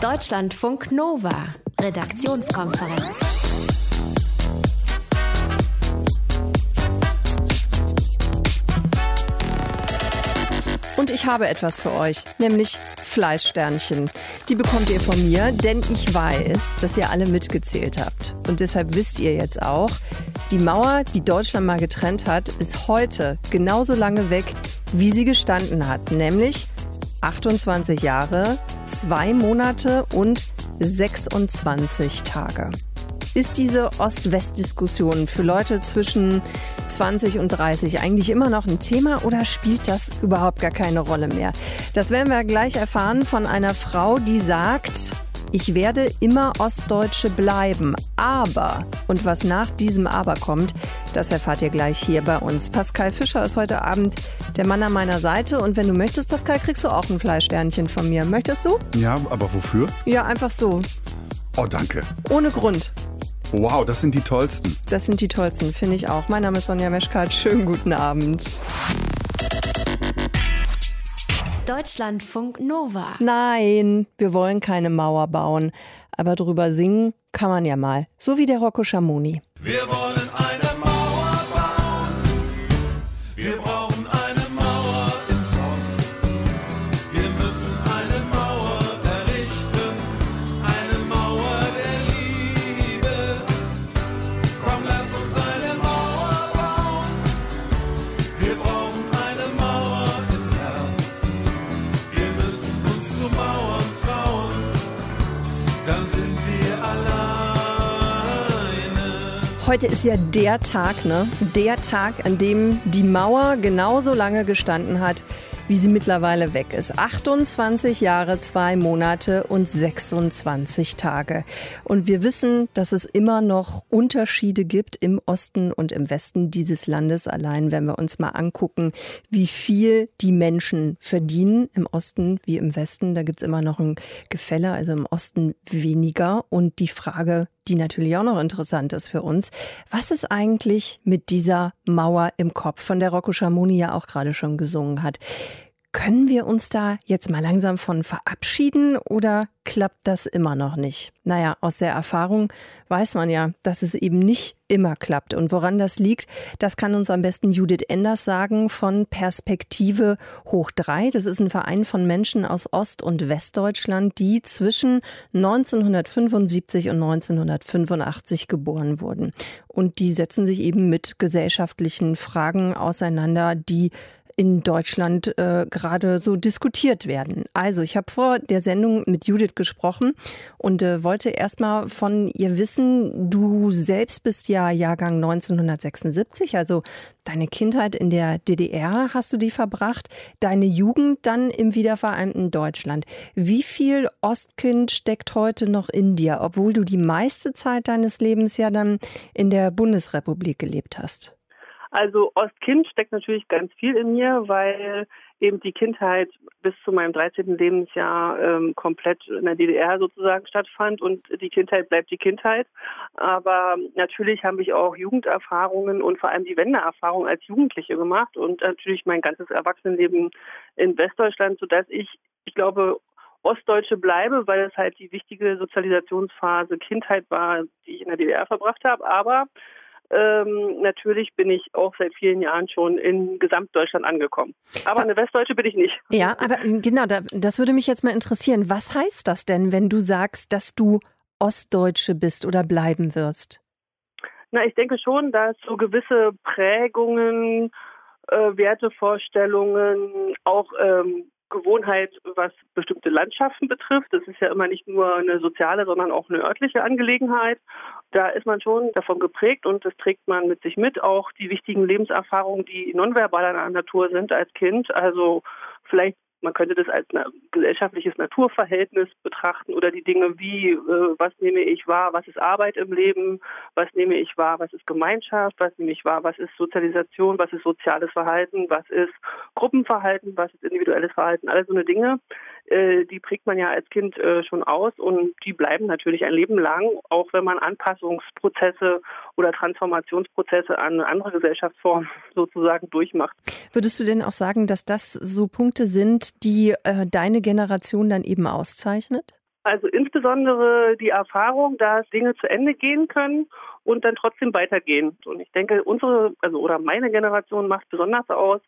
Deutschlandfunk Nova, Redaktionskonferenz. Und ich habe etwas für euch, nämlich Fleißsternchen. Die bekommt ihr von mir, denn ich weiß, dass ihr alle mitgezählt habt. Und deshalb wisst ihr jetzt auch, die Mauer, die Deutschland mal getrennt hat, ist heute genauso lange weg, wie sie gestanden hat, nämlich 28 Jahre, zwei Monate und 26 Tage. Ist diese Ost-West-Diskussion für Leute zwischen 20 und 30 eigentlich immer noch ein Thema oder spielt das überhaupt gar keine Rolle mehr? Das werden wir gleich erfahren von einer Frau, die sagt, ich werde immer Ostdeutsche bleiben. Aber, und was nach diesem Aber kommt, das erfahrt ihr gleich hier bei uns. Pascal Fischer ist heute Abend der Mann an meiner Seite. Und wenn du möchtest, Pascal, kriegst du auch ein Fleischsternchen von mir. Möchtest du? Ja, aber wofür? Ja, einfach so. Oh, danke. Ohne Grund. Wow, das sind die tollsten. Das sind die tollsten, finde ich auch. Mein Name ist Sonja Meschkat. Schönen guten Abend. Deutschlandfunk Nova. Nein, wir wollen keine Mauer bauen. Aber drüber singen kann man ja mal. So wie der Rocco Schamoni. Wir wollen eine Heute ist ja der Tag, ne? Der Tag, an dem die Mauer genauso lange gestanden hat, wie sie mittlerweile weg ist. 28 Jahre, zwei Monate und 26 Tage. Und wir wissen, dass es immer noch Unterschiede gibt im Osten und im Westen dieses Landes. Allein wenn wir uns mal angucken, wie viel die Menschen verdienen im Osten wie im Westen. Da gibt's immer noch ein Gefälle, also im Osten weniger. Und die Frage, die natürlich auch noch interessant ist für uns. Was ist eigentlich mit dieser Mauer im Kopf, von der Rocco Schamoni ja auch gerade schon gesungen hat? Können wir uns da jetzt mal langsam von verabschieden oder klappt das immer noch nicht? Naja, aus der Erfahrung weiß man ja, dass es eben nicht immer klappt. Und woran das liegt, das kann uns am besten Judith Enders sagen von Perspektive hoch drei. Das ist ein Verein von Menschen aus Ost- und Westdeutschland, die zwischen 1975 und 1985 geboren wurden. Und die setzen sich eben mit gesellschaftlichen Fragen auseinander, die in Deutschland äh, gerade so diskutiert werden. Also ich habe vor der Sendung mit Judith gesprochen und äh, wollte erstmal von ihr wissen, du selbst bist ja Jahrgang 1976, also deine Kindheit in der DDR hast du die verbracht, deine Jugend dann im wiedervereinten Deutschland. Wie viel Ostkind steckt heute noch in dir, obwohl du die meiste Zeit deines Lebens ja dann in der Bundesrepublik gelebt hast? Also Ostkind steckt natürlich ganz viel in mir, weil eben die Kindheit bis zu meinem 13. Lebensjahr ähm, komplett in der DDR sozusagen stattfand und die Kindheit bleibt die Kindheit. Aber natürlich habe ich auch Jugenderfahrungen und vor allem die Wendeerfahrung als Jugendliche gemacht und natürlich mein ganzes Erwachsenenleben in Westdeutschland, sodass ich, ich glaube, Ostdeutsche bleibe, weil es halt die wichtige Sozialisationsphase Kindheit war, die ich in der DDR verbracht habe. Aber ähm, natürlich bin ich auch seit vielen Jahren schon in Gesamtdeutschland angekommen. Aber eine Westdeutsche bin ich nicht. Ja, aber genau, da, das würde mich jetzt mal interessieren. Was heißt das denn, wenn du sagst, dass du Ostdeutsche bist oder bleiben wirst? Na, ich denke schon, dass so gewisse Prägungen, äh, Wertevorstellungen, auch ähm, Gewohnheit, was bestimmte Landschaften betrifft. Das ist ja immer nicht nur eine soziale, sondern auch eine örtliche Angelegenheit. Da ist man schon davon geprägt und das trägt man mit sich mit. Auch die wichtigen Lebenserfahrungen, die nonverbaler Natur sind als Kind. Also vielleicht man könnte das als ein gesellschaftliches Naturverhältnis betrachten oder die Dinge wie, äh, was nehme ich wahr, was ist Arbeit im Leben, was nehme ich wahr, was ist Gemeinschaft, was nehme ich wahr, was ist Sozialisation, was ist soziales Verhalten, was ist Gruppenverhalten, was ist individuelles Verhalten, all so eine Dinge, äh, die prägt man ja als Kind äh, schon aus und die bleiben natürlich ein Leben lang, auch wenn man Anpassungsprozesse oder Transformationsprozesse an andere Gesellschaftsformen sozusagen durchmacht. Würdest du denn auch sagen, dass das so Punkte sind, die äh, deine Generation dann eben auszeichnet? Also insbesondere die Erfahrung, dass Dinge zu Ende gehen können und dann trotzdem weitergehen. Und ich denke, unsere, also oder meine Generation macht besonders aus,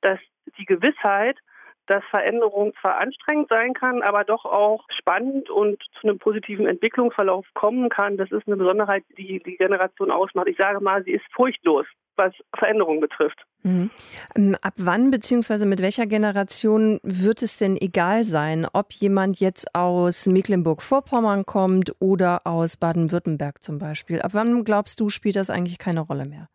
dass die Gewissheit, dass Veränderung zwar anstrengend sein kann, aber doch auch spannend und zu einem positiven Entwicklungsverlauf kommen kann. Das ist eine Besonderheit, die die Generation ausmacht. Ich sage mal, sie ist furchtlos was Veränderungen betrifft. Mhm. Ähm, ab wann bzw. mit welcher Generation wird es denn egal sein, ob jemand jetzt aus Mecklenburg-Vorpommern kommt oder aus Baden-Württemberg zum Beispiel? Ab wann glaubst du, spielt das eigentlich keine Rolle mehr?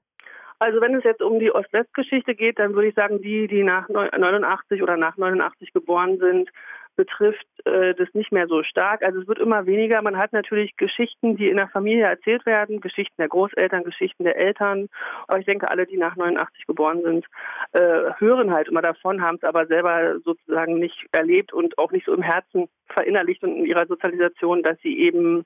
Also wenn es jetzt um die Ost-West-Geschichte geht, dann würde ich sagen, die, die nach 89 oder nach 89 geboren sind, betrifft äh, das nicht mehr so stark. Also es wird immer weniger. Man hat natürlich Geschichten, die in der Familie erzählt werden, Geschichten der Großeltern, Geschichten der Eltern. Aber ich denke, alle, die nach 89 geboren sind, äh, hören halt immer davon, haben es aber selber sozusagen nicht erlebt und auch nicht so im Herzen verinnerlicht und in ihrer Sozialisation, dass sie eben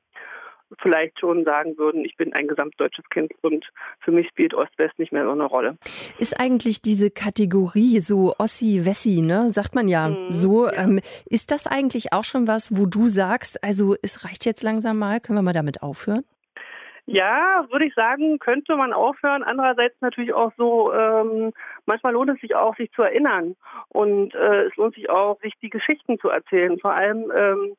vielleicht schon sagen würden, ich bin ein gesamtdeutsches Kind und für mich spielt Ost-West nicht mehr so eine Rolle. Ist eigentlich diese Kategorie so Ossi-Wessi, ne? sagt man ja mhm, so. Ja. Ähm, ist das eigentlich auch schon was, wo du sagst, also es reicht jetzt langsam mal, können wir mal damit aufhören? Ja, würde ich sagen, könnte man aufhören. Andererseits natürlich auch so, ähm, manchmal lohnt es sich auch, sich zu erinnern. Und äh, es lohnt sich auch, sich die Geschichten zu erzählen. Vor allem ähm,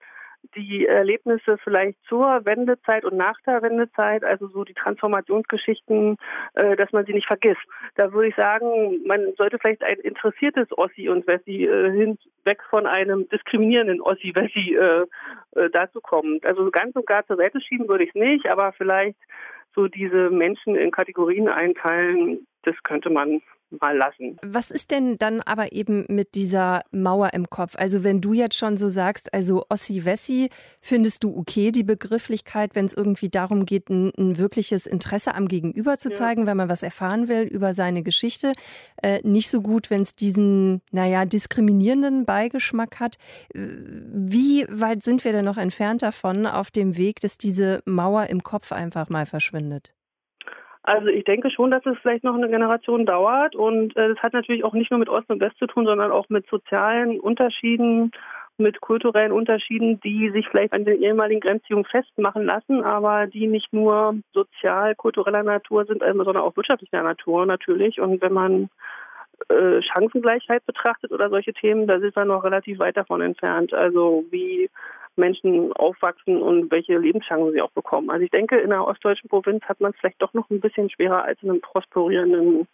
die Erlebnisse vielleicht zur Wendezeit und nach der Wendezeit, also so die Transformationsgeschichten, äh, dass man sie nicht vergisst. Da würde ich sagen, man sollte vielleicht ein interessiertes Ossi und Wessi äh, hin, weg von einem diskriminierenden Ossi-Wessi äh, dazu kommen. Also ganz und gar zur Seite schieben würde ich es nicht, aber vielleicht so diese Menschen in Kategorien einteilen, das könnte man mal lassen. Was ist denn dann aber eben mit dieser Mauer im Kopf? Also wenn du jetzt schon so sagst, also Ossi-Wessi, findest du okay die Begrifflichkeit, wenn es irgendwie darum geht, ein, ein, wirkliches Interesse am Gegenüber zu zeigen, ja. wenn man was erfahren will über seine Geschichte. Äh, nicht so gut, wenn es diesen, naja, diskriminierenden Beigeschmack hat. Wie weit sind wir denn noch entfernt davon auf dem Weg, dass diese Mauer im Kopf einfach mal verschwindet? Also ich denke schon, dass es vielleicht noch eine Generation dauert und äh, das hat natürlich auch nicht nur mit Ost und West zu tun, sondern auch mit sozialen Unterschieden, mit kulturellen Unterschieden, die sich vielleicht an den ehemaligen Grenzziehungen festmachen lassen, aber die nicht nur sozial, kultureller Natur sind, sondern auch wirtschaftlicher Natur natürlich. Und wenn man äh, Chancengleichheit betrachtet oder solche Themen, da ist man noch relativ weit davon entfernt. Also wie Menschen aufwachsen und welche Lebenschancen sie auch bekommen. Also ich denke, in einer ostdeutschen Provinz hat man es vielleicht doch noch ein bisschen schwerer als in einem prosperierenden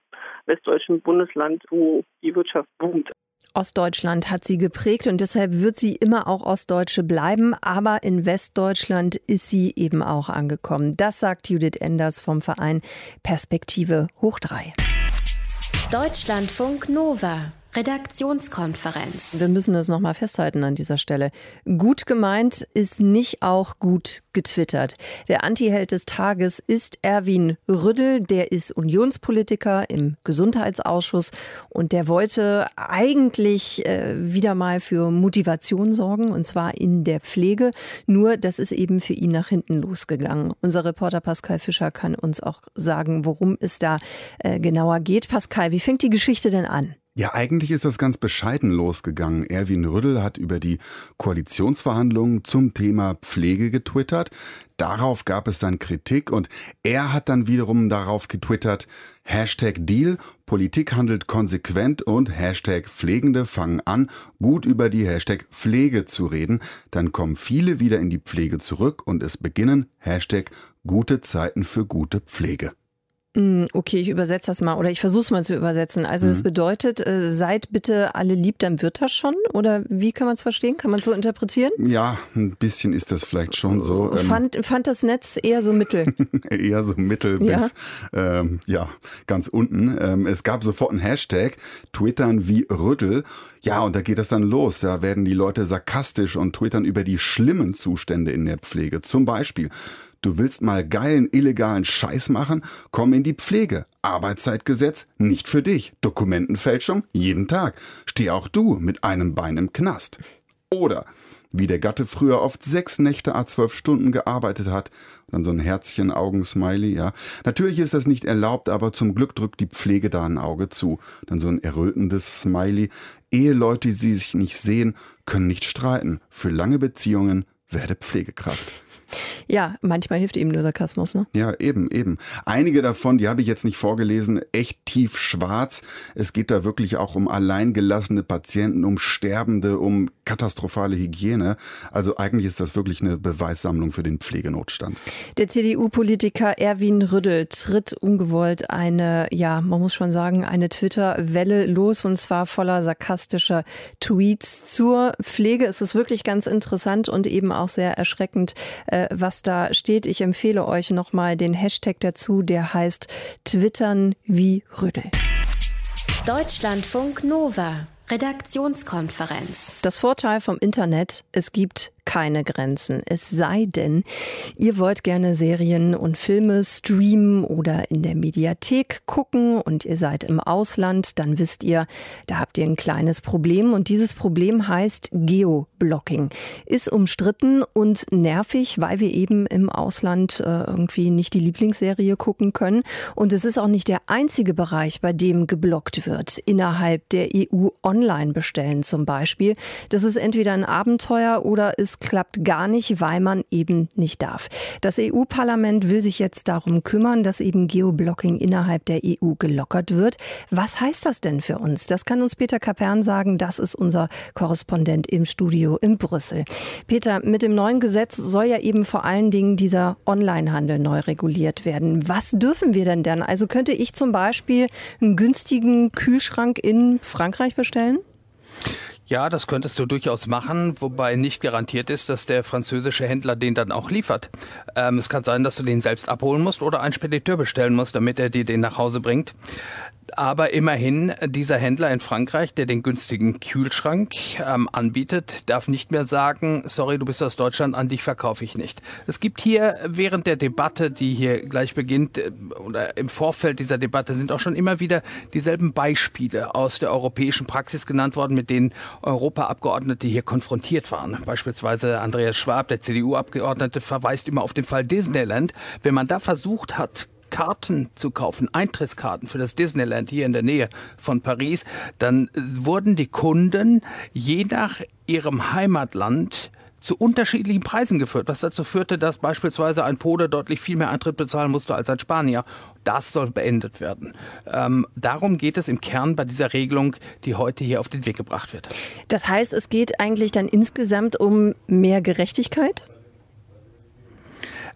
westdeutschen Bundesland, wo die Wirtschaft boomt. Ostdeutschland hat sie geprägt und deshalb wird sie immer auch Ostdeutsche bleiben. Aber in Westdeutschland ist sie eben auch angekommen. Das sagt Judith Enders vom Verein Perspektive Hoch 3. Deutschlandfunk Nova. Redaktionskonferenz. Wir müssen das nochmal festhalten an dieser Stelle. Gut gemeint ist nicht auch gut getwittert. Der Antiheld des Tages ist Erwin Rüddel. Der ist Unionspolitiker im Gesundheitsausschuss und der wollte eigentlich äh, wieder mal für Motivation sorgen und zwar in der Pflege. Nur das ist eben für ihn nach hinten losgegangen. Unser Reporter Pascal Fischer kann uns auch sagen, worum es da äh, genauer geht. Pascal, wie fängt die Geschichte denn an? Ja, eigentlich ist das ganz bescheiden losgegangen. Erwin Rüddel hat über die Koalitionsverhandlungen zum Thema Pflege getwittert. Darauf gab es dann Kritik und er hat dann wiederum darauf getwittert, Hashtag Deal, Politik handelt konsequent und Hashtag Pflegende fangen an, gut über die Hashtag Pflege zu reden. Dann kommen viele wieder in die Pflege zurück und es beginnen Hashtag gute Zeiten für gute Pflege. Mm, okay, ich übersetze das mal oder ich versuche es mal zu übersetzen. Also mhm. das bedeutet, äh, seid bitte alle lieb, dann wird das schon? Oder wie kann man es verstehen? Kann man es so interpretieren? Ja, ein bisschen ist das vielleicht schon so. Ähm, fand, fand das Netz eher so mittel? eher so mittel ja. bis ähm, ja ganz unten. Ähm, es gab sofort einen Hashtag, twittern wie Rüttel. Ja, und da geht das dann los. Da werden die Leute sarkastisch und twittern über die schlimmen Zustände in der Pflege. Zum Beispiel Du willst mal geilen illegalen Scheiß machen? Komm in die Pflege. Arbeitszeitgesetz nicht für dich. Dokumentenfälschung jeden Tag. Steh auch du mit einem Bein im Knast. Oder wie der Gatte früher oft sechs Nächte a zwölf Stunden gearbeitet hat. Dann so ein Herzchen, Augensmiley, ja. Natürlich ist das nicht erlaubt, aber zum Glück drückt die Pflege da ein Auge zu. Dann so ein errötendes Smiley. Eheleute, die sich nicht sehen, können nicht streiten. Für lange Beziehungen werde Pflegekraft. Ja, manchmal hilft eben nur Sarkasmus, ne? Ja, eben, eben. Einige davon, die habe ich jetzt nicht vorgelesen, echt tief schwarz. Es geht da wirklich auch um alleingelassene Patienten, um Sterbende, um katastrophale Hygiene. Also eigentlich ist das wirklich eine Beweissammlung für den Pflegenotstand. Der CDU-Politiker Erwin Rüddel tritt ungewollt eine, ja, man muss schon sagen, eine Twitter-Welle los und zwar voller sarkastischer Tweets zur Pflege. Es ist wirklich ganz interessant und eben auch sehr erschreckend, äh, was da steht. Ich empfehle euch nochmal den Hashtag dazu, der heißt Twittern wie Rüddel. Deutschlandfunk Nova. Redaktionskonferenz. Das Vorteil vom Internet, es gibt keine Grenzen. Es sei denn, ihr wollt gerne Serien und Filme streamen oder in der Mediathek gucken und ihr seid im Ausland, dann wisst ihr, da habt ihr ein kleines Problem und dieses Problem heißt Geoblocking. Ist umstritten und nervig, weil wir eben im Ausland äh, irgendwie nicht die Lieblingsserie gucken können und es ist auch nicht der einzige Bereich, bei dem geblockt wird. Innerhalb der EU online bestellen zum Beispiel. Das ist entweder ein Abenteuer oder ist klappt gar nicht, weil man eben nicht darf. Das EU-Parlament will sich jetzt darum kümmern, dass eben Geoblocking innerhalb der EU gelockert wird. Was heißt das denn für uns? Das kann uns Peter Kapern sagen. Das ist unser Korrespondent im Studio in Brüssel. Peter, mit dem neuen Gesetz soll ja eben vor allen Dingen dieser Onlinehandel neu reguliert werden. Was dürfen wir denn dann? Also könnte ich zum Beispiel einen günstigen Kühlschrank in Frankreich bestellen? Ja, das könntest du durchaus machen, wobei nicht garantiert ist, dass der französische Händler den dann auch liefert. Ähm, es kann sein, dass du den selbst abholen musst oder einen Spediteur bestellen musst, damit er dir den nach Hause bringt. Aber immerhin, dieser Händler in Frankreich, der den günstigen Kühlschrank ähm, anbietet, darf nicht mehr sagen, sorry, du bist aus Deutschland, an dich verkaufe ich nicht. Es gibt hier während der Debatte, die hier gleich beginnt, äh, oder im Vorfeld dieser Debatte sind auch schon immer wieder dieselben Beispiele aus der europäischen Praxis genannt worden, mit denen Europaabgeordnete hier konfrontiert waren. Beispielsweise Andreas Schwab, der CDU-Abgeordnete, verweist immer auf den Fall Disneyland. Wenn man da versucht hat, Karten zu kaufen, Eintrittskarten für das Disneyland hier in der Nähe von Paris, dann wurden die Kunden je nach ihrem Heimatland zu unterschiedlichen Preisen geführt, was dazu führte, dass beispielsweise ein Pole deutlich viel mehr Eintritt bezahlen musste als ein Spanier. Das soll beendet werden. Ähm, darum geht es im Kern bei dieser Regelung, die heute hier auf den Weg gebracht wird. Das heißt, es geht eigentlich dann insgesamt um mehr Gerechtigkeit?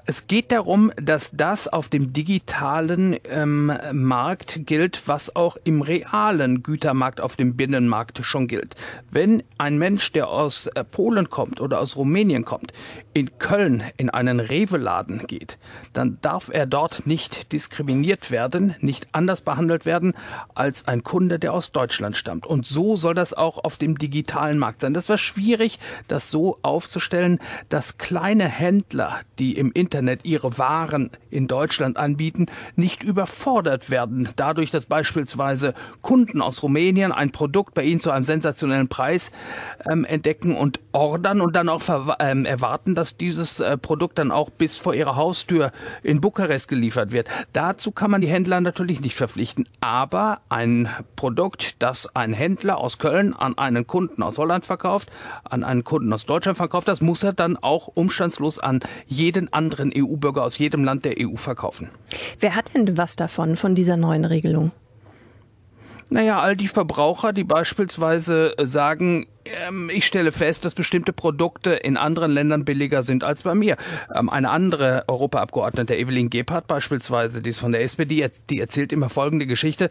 Es geht darum, dass das auf dem digitalen ähm, Markt gilt, was auch im realen Gütermarkt auf dem Binnenmarkt schon gilt. Wenn ein Mensch, der aus äh, Polen kommt oder aus Rumänien kommt, in Köln in einen Rewe-Laden geht, dann darf er dort nicht diskriminiert werden, nicht anders behandelt werden als ein Kunde, der aus Deutschland stammt. Und so soll das auch auf dem digitalen Markt sein. Das war schwierig, das so aufzustellen, dass kleine Händler, die im Internet ihre Waren in Deutschland anbieten, nicht überfordert werden. Dadurch, dass beispielsweise Kunden aus Rumänien ein Produkt bei ihnen zu einem sensationellen Preis ähm, entdecken und ordern und dann auch ähm, erwarten, dass dieses äh, Produkt dann auch bis vor ihrer Haustür in Bukarest geliefert wird. Dazu kann man die Händler natürlich nicht verpflichten. Aber ein Produkt, das ein Händler aus Köln an einen Kunden aus Holland verkauft, an einen Kunden aus Deutschland verkauft, das muss er dann auch umstandslos an jeden anderen anderen EU-Bürger aus jedem Land der EU verkaufen. Wer hat denn was davon, von dieser neuen Regelung? Naja, all die Verbraucher, die beispielsweise sagen, ähm, ich stelle fest, dass bestimmte Produkte in anderen Ländern billiger sind als bei mir. Ähm, eine andere Europaabgeordnete, Evelyn Gebhardt beispielsweise, die ist von der SPD, die erzählt immer folgende Geschichte.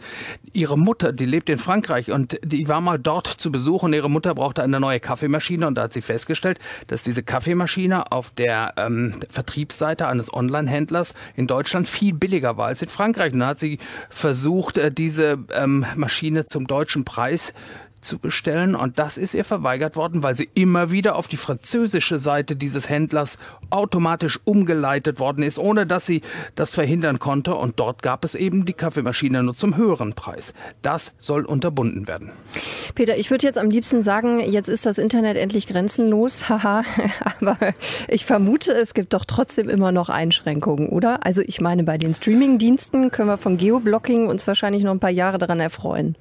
Ihre Mutter, die lebt in Frankreich und die war mal dort zu Besuch und ihre Mutter brauchte eine neue Kaffeemaschine und da hat sie festgestellt, dass diese Kaffeemaschine auf der ähm, Vertriebsseite eines Online-Händlers in Deutschland viel billiger war als in Frankreich. Und da hat sie versucht, äh, diese ähm, Maschine zum deutschen Preis zu bestellen und das ist ihr verweigert worden, weil sie immer wieder auf die französische Seite dieses Händlers automatisch umgeleitet worden ist, ohne dass sie das verhindern konnte und dort gab es eben die Kaffeemaschine nur zum höheren Preis. Das soll unterbunden werden. Peter, ich würde jetzt am liebsten sagen, jetzt ist das Internet endlich grenzenlos, haha, aber ich vermute, es gibt doch trotzdem immer noch Einschränkungen, oder? Also ich meine, bei den Streamingdiensten können wir von Geoblocking uns wahrscheinlich noch ein paar Jahre daran erfreuen.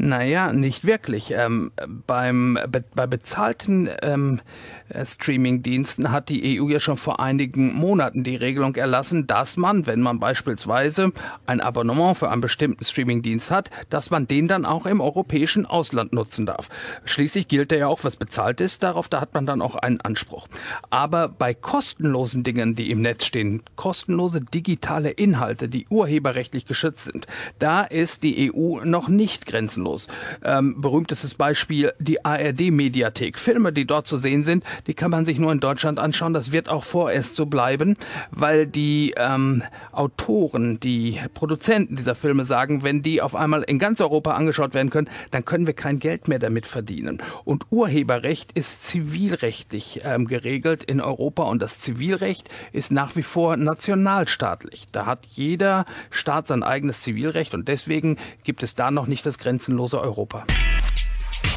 Naja, nicht wirklich. Ähm, beim, be, bei bezahlten ähm, äh, Streaming-Diensten hat die EU ja schon vor einigen Monaten die Regelung erlassen, dass man, wenn man beispielsweise ein Abonnement für einen bestimmten Streaming-Dienst hat, dass man den dann auch im europäischen Ausland nutzen darf. Schließlich gilt ja auch, was bezahlt ist, darauf, da hat man dann auch einen Anspruch. Aber bei kostenlosen Dingen, die im Netz stehen, kostenlose digitale Inhalte, die urheberrechtlich geschützt sind, da ist die EU noch nicht grenzenlos. Ähm, berühmtestes Beispiel die ARD-Mediathek. Filme, die dort zu sehen sind, die kann man sich nur in Deutschland anschauen. Das wird auch vorerst so bleiben, weil die ähm, Autoren, die Produzenten dieser Filme sagen, wenn die auf einmal in ganz Europa angeschaut werden können, dann können wir kein Geld mehr damit verdienen. Und Urheberrecht ist zivilrechtlich ähm, geregelt in Europa und das Zivilrecht ist nach wie vor nationalstaatlich. Da hat jeder Staat sein eigenes Zivilrecht und deswegen gibt es da noch nicht das grenzenlose Europa.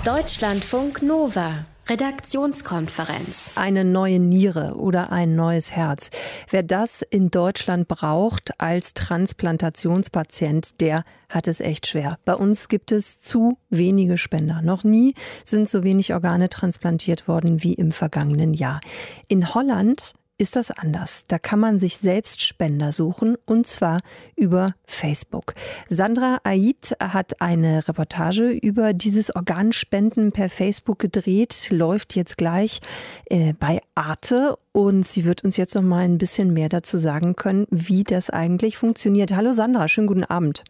Deutschlandfunk Nova. Redaktionskonferenz. Eine neue Niere oder ein neues Herz. Wer das in Deutschland braucht als Transplantationspatient, der hat es echt schwer. Bei uns gibt es zu wenige Spender. Noch nie sind so wenig Organe transplantiert worden wie im vergangenen Jahr. In Holland ist das anders. Da kann man sich selbst Spender suchen und zwar über Facebook. Sandra Aid hat eine Reportage über dieses Organspenden per Facebook gedreht, läuft jetzt gleich äh, bei Arte und sie wird uns jetzt noch mal ein bisschen mehr dazu sagen können, wie das eigentlich funktioniert. Hallo Sandra, schönen guten Abend.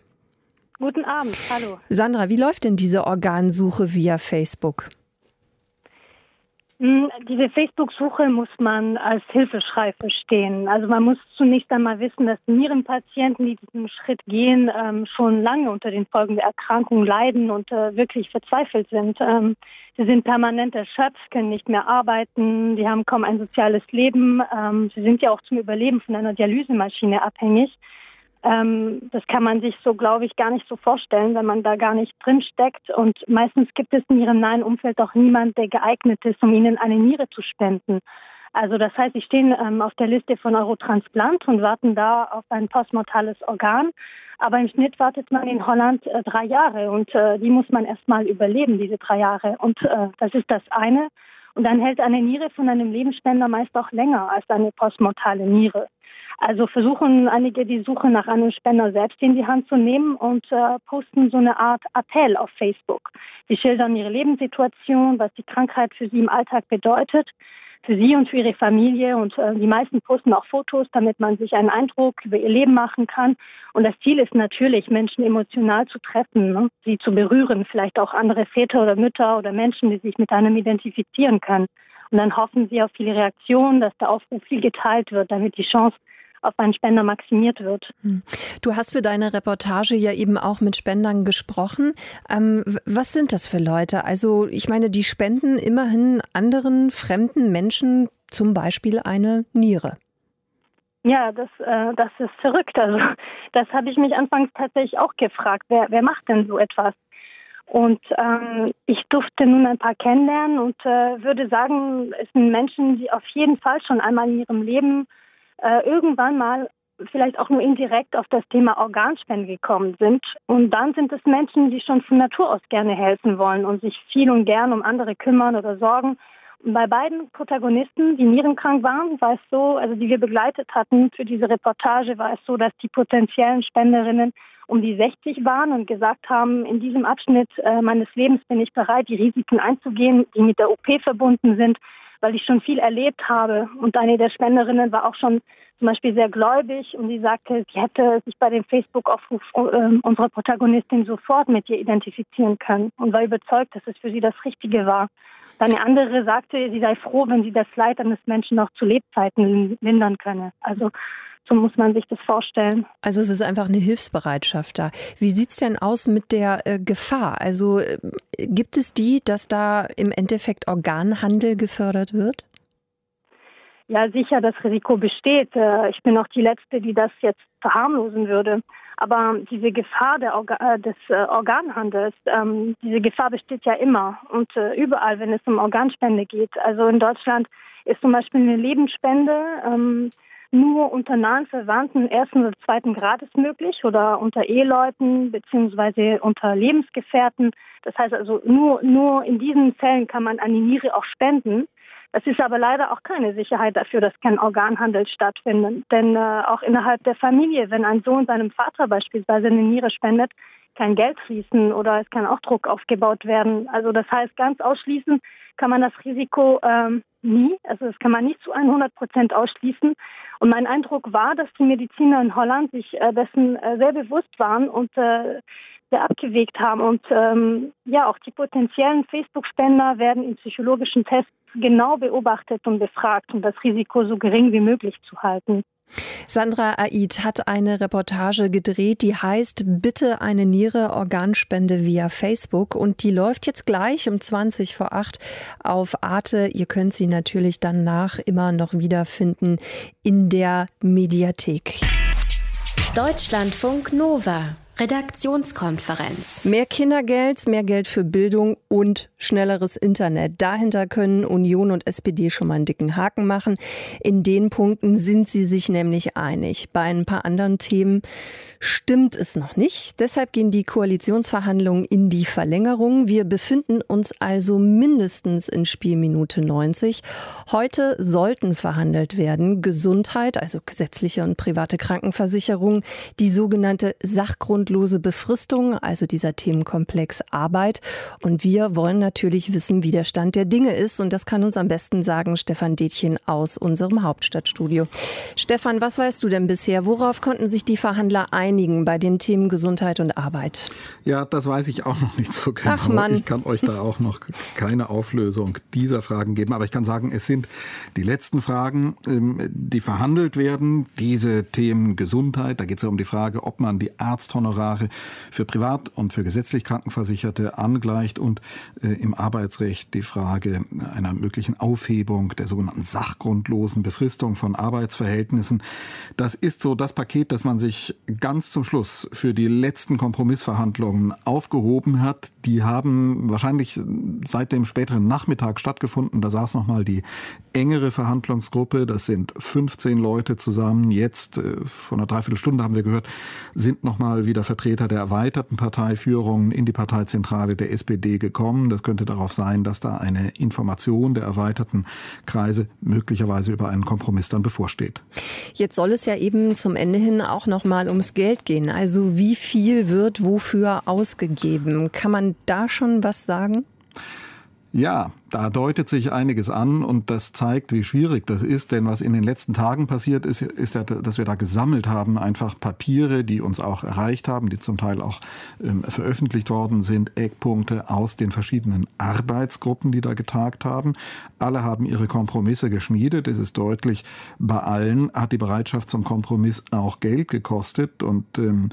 Guten Abend, hallo. Sandra, wie läuft denn diese Organsuche via Facebook? Diese Facebook-Suche muss man als Hilfeschrei verstehen. Also man muss zunächst einmal wissen, dass Nierenpatienten, die diesen Schritt gehen, ähm, schon lange unter den Folgen der Erkrankung leiden und äh, wirklich verzweifelt sind. Ähm, sie sind permanent erschöpft, können nicht mehr arbeiten, sie haben kaum ein soziales Leben. Ähm, sie sind ja auch zum Überleben von einer Dialysemaschine abhängig. Ähm, das kann man sich so, glaube ich, gar nicht so vorstellen, wenn man da gar nicht drin steckt. Und meistens gibt es in ihrem nahen Umfeld auch niemand, der geeignet ist, um ihnen eine Niere zu spenden. Also das heißt, sie stehen ähm, auf der Liste von Eurotransplant und warten da auf ein postmortales Organ. Aber im Schnitt wartet man in Holland äh, drei Jahre und äh, die muss man erstmal überleben, diese drei Jahre. Und äh, das ist das eine. Und dann hält eine Niere von einem Lebensspender meist auch länger als eine postmortale Niere. Also versuchen einige die Suche nach einem Spender selbst in die Hand zu nehmen und äh, posten so eine Art Appell auf Facebook. Sie schildern ihre Lebenssituation, was die Krankheit für sie im Alltag bedeutet, für sie und für ihre Familie. Und äh, die meisten posten auch Fotos, damit man sich einen Eindruck über ihr Leben machen kann. Und das Ziel ist natürlich, Menschen emotional zu treffen, ne? sie zu berühren, vielleicht auch andere Väter oder Mütter oder Menschen, die sich mit einem identifizieren können. Und dann hoffen sie auf viele Reaktionen, dass der Aufruf viel geteilt wird, damit die Chance auf einen Spender maximiert wird. Hm. Du hast für deine Reportage ja eben auch mit Spendern gesprochen. Ähm, was sind das für Leute? Also ich meine, die spenden immerhin anderen fremden Menschen zum Beispiel eine Niere. Ja, das, äh, das ist verrückt. Also das habe ich mich anfangs tatsächlich auch gefragt. Wer, wer macht denn so etwas? Und ähm, ich durfte nun ein paar kennenlernen und äh, würde sagen, es sind Menschen, die auf jeden Fall schon einmal in ihrem Leben äh, irgendwann mal vielleicht auch nur indirekt auf das Thema Organspende gekommen sind. Und dann sind es Menschen, die schon von Natur aus gerne helfen wollen und sich viel und gern um andere kümmern oder sorgen. Und bei beiden Protagonisten, die nierenkrank waren, war es so, also die wir begleitet hatten für diese Reportage, war es so, dass die potenziellen Spenderinnen um die 60 waren und gesagt haben, in diesem Abschnitt äh, meines Lebens bin ich bereit, die Risiken einzugehen, die mit der OP verbunden sind weil ich schon viel erlebt habe. Und eine der Spenderinnen war auch schon zum Beispiel sehr gläubig und sie sagte, sie hätte sich bei dem Facebook-Aufruf äh, unserer Protagonistin sofort mit ihr identifizieren können und war überzeugt, dass es für sie das Richtige war. Eine andere sagte, sie sei froh, wenn sie das Leid eines Menschen noch zu Lebzeiten lindern könne. Also so muss man sich das vorstellen. Also es ist einfach eine Hilfsbereitschaft da. Wie sieht es denn aus mit der äh, Gefahr? Also äh, gibt es die, dass da im Endeffekt Organhandel gefördert wird? Ja, sicher, das Risiko besteht. Äh, ich bin auch die Letzte, die das jetzt verharmlosen würde. Aber diese Gefahr Orga äh, des äh, Organhandels, ähm, diese Gefahr besteht ja immer und äh, überall, wenn es um Organspende geht. Also in Deutschland ist zum Beispiel eine Lebensspende ähm, nur unter nahen Verwandten ersten oder zweiten Grades möglich oder unter Eheleuten beziehungsweise unter Lebensgefährten. Das heißt also nur, nur in diesen Fällen kann man eine Niere auch spenden. Das ist aber leider auch keine Sicherheit dafür, dass kein Organhandel stattfindet. Denn äh, auch innerhalb der Familie, wenn ein Sohn seinem Vater beispielsweise eine Niere spendet, kein Geld fließen oder es kann auch Druck aufgebaut werden. Also das heißt, ganz ausschließen kann man das Risiko ähm, nie. Also das kann man nicht zu 100 Prozent ausschließen. Und mein Eindruck war, dass die Mediziner in Holland sich äh, dessen äh, sehr bewusst waren und äh, sehr abgewegt haben. Und ähm, ja, auch die potenziellen Facebook-Spender werden in psychologischen Tests genau beobachtet und befragt, um das Risiko so gering wie möglich zu halten. Sandra Aid hat eine Reportage gedreht, die heißt Bitte eine Niere Organspende via Facebook und die läuft jetzt gleich um 20 vor 8 auf Arte. Ihr könnt sie natürlich danach immer noch wiederfinden in der Mediathek. Deutschlandfunk Nova Redaktionskonferenz. Mehr Kindergeld, mehr Geld für Bildung und schnelleres Internet. Dahinter können Union und SPD schon mal einen dicken Haken machen. In den Punkten sind sie sich nämlich einig. Bei ein paar anderen Themen stimmt es noch nicht. Deshalb gehen die Koalitionsverhandlungen in die Verlängerung. Wir befinden uns also mindestens in Spielminute 90. Heute sollten verhandelt werden Gesundheit, also gesetzliche und private Krankenversicherung, die sogenannte Sachgrund zeitlose Befristung, also dieser Themenkomplex Arbeit. Und wir wollen natürlich wissen, wie der Stand der Dinge ist. Und das kann uns am besten sagen Stefan Detchen aus unserem Hauptstadtstudio. Stefan, was weißt du denn bisher? Worauf konnten sich die Verhandler einigen bei den Themen Gesundheit und Arbeit? Ja, das weiß ich auch noch nicht so genau. Ach Mann. Ich kann euch da auch noch keine Auflösung dieser Fragen geben. Aber ich kann sagen, es sind die letzten Fragen, ähm, die verhandelt werden. Diese Themen Gesundheit, da geht es ja um die Frage, ob man die Arzthonorare Honorare für privat und für gesetzlich Krankenversicherte angleicht und äh, im Arbeitsrecht die Frage einer möglichen Aufhebung der sogenannten sachgrundlosen Befristung von Arbeitsverhältnissen. Das ist so das Paket, das man sich ganz zum Schluss für die letzten Kompromissverhandlungen aufgehoben hat. Die haben wahrscheinlich seit dem späteren Nachmittag stattgefunden. Da saß noch mal die engere Verhandlungsgruppe. Das sind 15 Leute zusammen. Jetzt, äh, vor einer Dreiviertelstunde haben wir gehört, sind noch mal wieder Vertreter der erweiterten Parteiführung in die Parteizentrale der SPD gekommen. Das könnte darauf sein, dass da eine Information der erweiterten Kreise möglicherweise über einen Kompromiss dann bevorsteht. Jetzt soll es ja eben zum Ende hin auch noch mal ums Geld gehen. Also wie viel wird wofür ausgegeben? Kann man da schon was sagen? Ja, da deutet sich einiges an und das zeigt, wie schwierig das ist. Denn was in den letzten Tagen passiert ist, ist ja, dass wir da gesammelt haben, einfach Papiere, die uns auch erreicht haben, die zum Teil auch ähm, veröffentlicht worden sind, Eckpunkte aus den verschiedenen Arbeitsgruppen, die da getagt haben. Alle haben ihre Kompromisse geschmiedet. Es ist deutlich, bei allen hat die Bereitschaft zum Kompromiss auch Geld gekostet. Und ähm,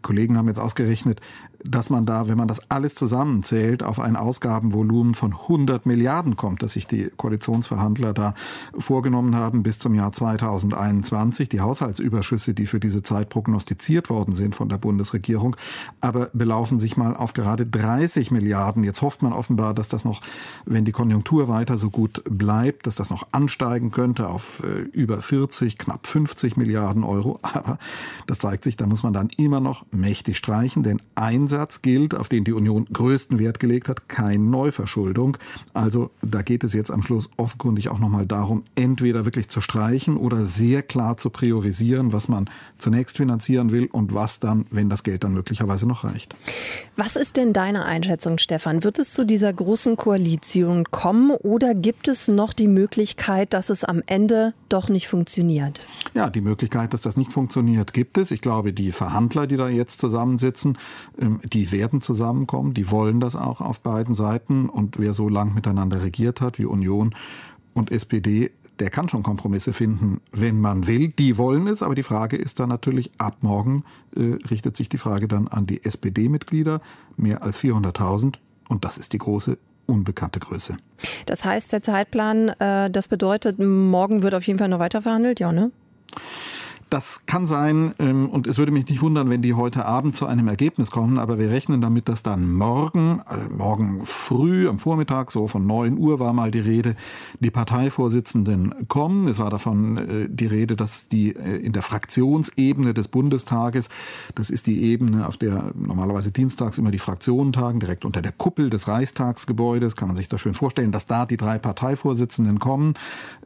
Kollegen haben jetzt ausgerechnet, dass man da, wenn man das alles zusammenzählt, auf ein Ausgabenvolumen von 100 Milliarden Milliarden kommt, dass sich die Koalitionsverhandler da vorgenommen haben bis zum Jahr 2021. Die Haushaltsüberschüsse, die für diese Zeit prognostiziert worden sind von der Bundesregierung, aber belaufen sich mal auf gerade 30 Milliarden. Jetzt hofft man offenbar, dass das noch, wenn die Konjunktur weiter so gut bleibt, dass das noch ansteigen könnte auf äh, über 40, knapp 50 Milliarden Euro. Aber das zeigt sich, da muss man dann immer noch mächtig streichen, denn Einsatz gilt, auf den die Union größten Wert gelegt hat, keine Neuverschuldung. Also da geht es jetzt am Schluss offenkundig auch nochmal darum, entweder wirklich zu streichen oder sehr klar zu priorisieren, was man zunächst finanzieren will und was dann, wenn das Geld dann möglicherweise noch reicht. Was ist denn deine Einschätzung, Stefan? Wird es zu dieser großen Koalition kommen oder gibt es noch die Möglichkeit, dass es am Ende doch nicht funktioniert? Ja, die Möglichkeit, dass das nicht funktioniert, gibt es. Ich glaube, die Verhandler, die da jetzt zusammensitzen, ähm, die werden zusammenkommen, die wollen das auch auf beiden Seiten und wer so lang miteinander miteinander regiert hat, wie Union und SPD, der kann schon Kompromisse finden, wenn man will. Die wollen es, aber die Frage ist dann natürlich, ab morgen äh, richtet sich die Frage dann an die SPD-Mitglieder, mehr als 400.000. Und das ist die große unbekannte Größe. Das heißt, der Zeitplan, äh, das bedeutet, morgen wird auf jeden Fall noch weiter verhandelt, ja, ne? Das kann sein ähm, und es würde mich nicht wundern, wenn die heute Abend zu einem Ergebnis kommen, aber wir rechnen damit, dass dann morgen, äh, morgen früh am Vormittag, so von 9 Uhr war mal die Rede, die Parteivorsitzenden kommen. Es war davon äh, die Rede, dass die äh, in der Fraktionsebene des Bundestages, das ist die Ebene, auf der normalerweise dienstags immer die Fraktionen tagen, direkt unter der Kuppel des Reichstagsgebäudes, kann man sich das schön vorstellen, dass da die drei Parteivorsitzenden kommen,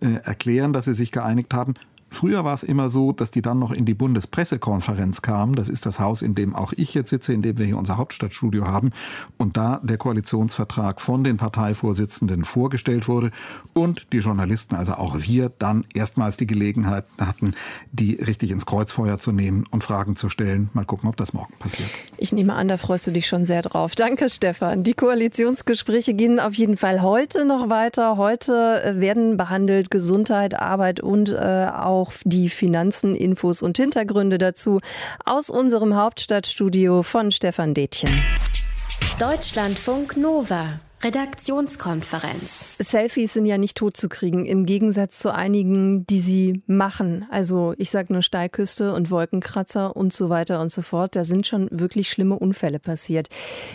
äh, erklären, dass sie sich geeinigt haben. Früher war es immer so, dass die dann noch in die Bundespressekonferenz kamen. Das ist das Haus, in dem auch ich jetzt sitze, in dem wir hier unser Hauptstadtstudio haben. Und da der Koalitionsvertrag von den Parteivorsitzenden vorgestellt wurde und die Journalisten, also auch wir, dann erstmals die Gelegenheit hatten, die richtig ins Kreuzfeuer zu nehmen und Fragen zu stellen. Mal gucken, ob das morgen passiert. Ich nehme an, da freust du dich schon sehr drauf. Danke, Stefan. Die Koalitionsgespräche gehen auf jeden Fall heute noch weiter. Heute äh, werden behandelt Gesundheit, Arbeit und äh, auch auch die Finanzen, Infos und Hintergründe dazu aus unserem Hauptstadtstudio von Stefan Detjen. Deutschlandfunk Nova. Redaktionskonferenz. Selfies sind ja nicht totzukriegen, im Gegensatz zu einigen, die sie machen. Also ich sage nur Steilküste und Wolkenkratzer und so weiter und so fort. Da sind schon wirklich schlimme Unfälle passiert.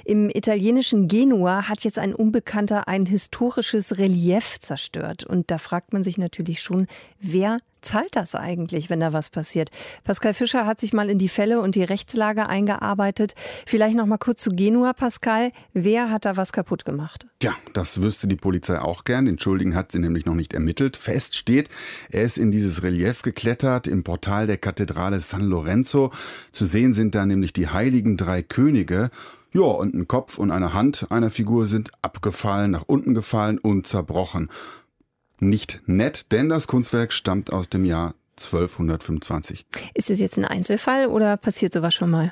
Im italienischen Genua hat jetzt ein Unbekannter ein historisches Relief zerstört. Und da fragt man sich natürlich schon, wer zahlt das eigentlich, wenn da was passiert? Pascal Fischer hat sich mal in die Fälle und die Rechtslage eingearbeitet. Vielleicht noch mal kurz zu Genua, Pascal. Wer hat da was kaputt gemacht? Ja, das wüsste die Polizei auch gern. Den Schuldigen hat sie nämlich noch nicht ermittelt. Fest steht, er ist in dieses Relief geklettert im Portal der Kathedrale San Lorenzo. Zu sehen sind da nämlich die heiligen drei Könige. Ja, und ein Kopf und eine Hand einer Figur sind abgefallen, nach unten gefallen und zerbrochen nicht nett, denn das Kunstwerk stammt aus dem Jahr 1225. Ist es jetzt ein Einzelfall oder passiert sowas schon mal?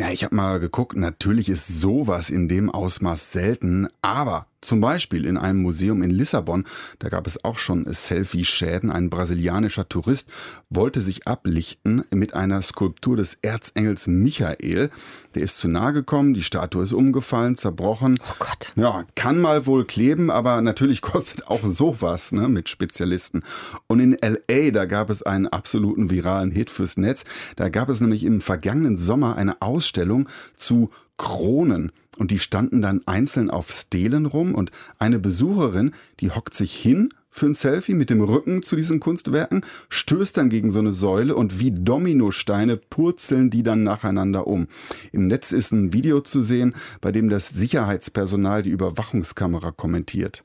Ja, ich habe mal geguckt, natürlich ist sowas in dem Ausmaß selten, aber zum Beispiel in einem Museum in Lissabon, da gab es auch schon Selfie-Schäden. Ein brasilianischer Tourist wollte sich ablichten mit einer Skulptur des Erzengels Michael. Der ist zu nahe gekommen, die Statue ist umgefallen, zerbrochen. Oh Gott. Ja, kann mal wohl kleben, aber natürlich kostet auch sowas ne, mit Spezialisten. Und in LA, da gab es einen absoluten viralen Hit fürs Netz. Da gab es nämlich im vergangenen Sommer eine Ausstellung zu Kronen und die standen dann einzeln auf Stelen rum und eine Besucherin, die hockt sich hin für ein Selfie mit dem Rücken zu diesen Kunstwerken, stößt dann gegen so eine Säule und wie Dominosteine purzeln die dann nacheinander um. Im Netz ist ein Video zu sehen, bei dem das Sicherheitspersonal die Überwachungskamera kommentiert.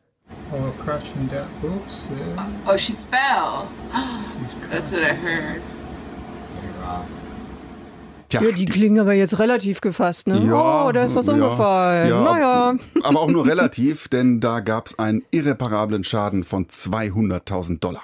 Oh, crashing down. Oops. Yeah. Oh, she fell. That's what I heard. Tja, Ja, die klingen aber jetzt relativ gefasst, ne? Ja, oh, da ist was ja, umgefallen. ja. Naja. aber auch nur relativ, denn da gab es einen irreparablen Schaden von 200.000 Dollar.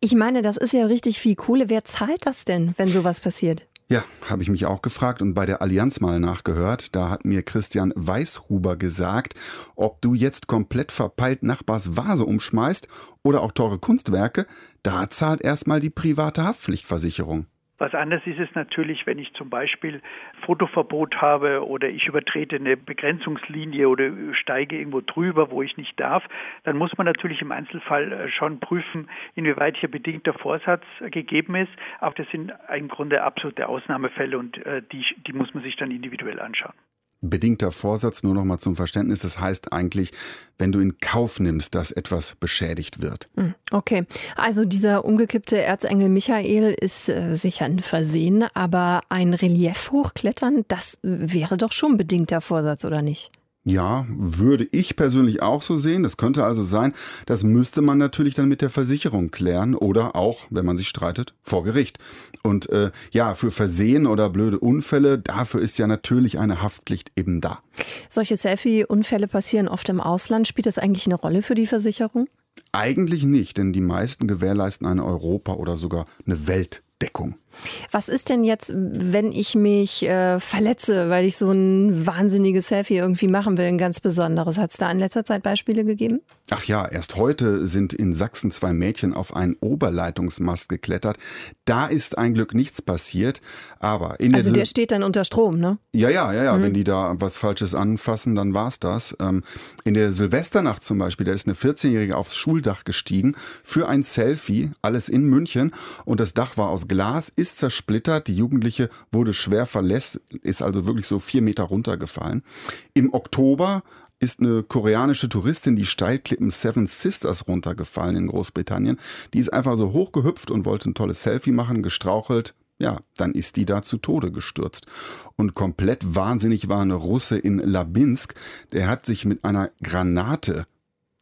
Ich meine, das ist ja richtig viel Kohle. Wer zahlt das denn, wenn sowas passiert? Ja, habe ich mich auch gefragt und bei der Allianz mal nachgehört. Da hat mir Christian Weißhuber gesagt, ob du jetzt komplett verpeilt Nachbars Vase umschmeißt oder auch teure Kunstwerke, da zahlt erstmal die private Haftpflichtversicherung. Was anders ist es natürlich, wenn ich zum Beispiel Fotoverbot habe oder ich übertrete eine Begrenzungslinie oder steige irgendwo drüber, wo ich nicht darf, dann muss man natürlich im Einzelfall äh, schon prüfen, inwieweit hier bedingter Vorsatz gegeben ist. Auch das sind im Grunde absolute Ausnahmefälle und äh, die, die muss man sich dann individuell anschauen. Bedingter Vorsatz, nur noch mal zum Verständnis, das heißt eigentlich, wenn du in Kauf nimmst, dass etwas beschädigt wird. Hm, Okay, also dieser umgekippte Erzengel Michael ist äh, sicher ein Versehen, aber ein Relief hochklettern, das wäre doch schon bedingter Vorsatz, oder nicht? Ja, würde ich persönlich auch so sehen. Das könnte also sein, das müsste man natürlich dann mit der Versicherung klären oder auch, wenn man sich streitet, vor Gericht. Und äh, ja, für Versehen oder blöde Unfälle, dafür ist ja natürlich eine Haftpflicht eben da. Solche Selfie-Unfälle passieren oft im Ausland. Spielt das eigentlich eine Rolle für die Versicherung? Eigentlich nicht, denn die meisten gewährleisten eine Europa- oder sogar eine Weltdeckung. Was ist denn jetzt, wenn ich mich äh, verletze, weil ich so ein wahnsinniges Selfie irgendwie machen will, ein ganz besonderes? Hat es da in letzter Zeit Beispiele gegeben? Ach ja, erst heute sind in Sachsen zwei Mädchen auf einen Oberleitungsmast geklettert. Da ist ein Glück nichts passiert, aber in Also der der steht dann unter Strom, ne? Ja, ja, ja, ja. Mhm. Wenn die da was Falsches anfassen, dann war's das. Ähm, in der Silvesternacht zum Beispiel, da ist eine 14-Jährige aufs Schuldach gestiegen für ein Selfie, alles in München. Und das Dach war aus Glas, ist zersplittert. Die Jugendliche wurde schwer verletzt, ist also wirklich so vier Meter runtergefallen. Im Oktober ist eine koreanische Touristin die Steilklippen Seven Sisters runtergefallen in Großbritannien. Die ist einfach so hochgehüpft und wollte ein tolles Selfie machen, gestrauchelt, ja, dann ist die da zu Tode gestürzt. Und komplett wahnsinnig war eine Russe in Labinsk. Der hat sich mit einer Granate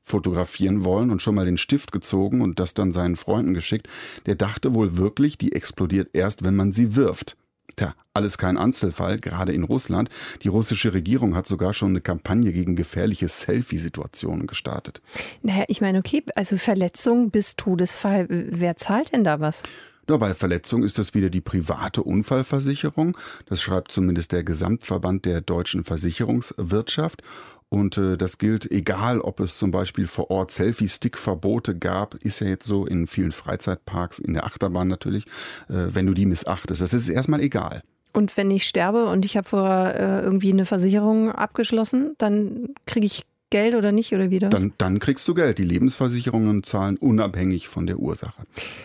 fotografieren wollen und schon mal den Stift gezogen und das dann seinen Freunden geschickt. Der dachte wohl wirklich, die explodiert erst, wenn man sie wirft. Tja, alles kein Einzelfall, gerade in Russland. Die russische Regierung hat sogar schon eine Kampagne gegen gefährliche Selfie-Situationen gestartet. Naja, ich meine, okay, also Verletzung bis Todesfall, wer zahlt denn da was? Ja, bei Verletzung ist das wieder die private Unfallversicherung. Das schreibt zumindest der Gesamtverband der deutschen Versicherungswirtschaft. Und äh, das gilt, egal ob es zum Beispiel vor Ort Selfie-Stick-Verbote gab, ist ja jetzt so in vielen Freizeitparks, in der Achterbahn natürlich, äh, wenn du die missachtest. Das ist erstmal egal. Und wenn ich sterbe und ich habe vorher äh, irgendwie eine Versicherung abgeschlossen, dann kriege ich Geld oder nicht oder wie das? Dann, dann kriegst du Geld. Die Lebensversicherungen zahlen unabhängig von der Ursache.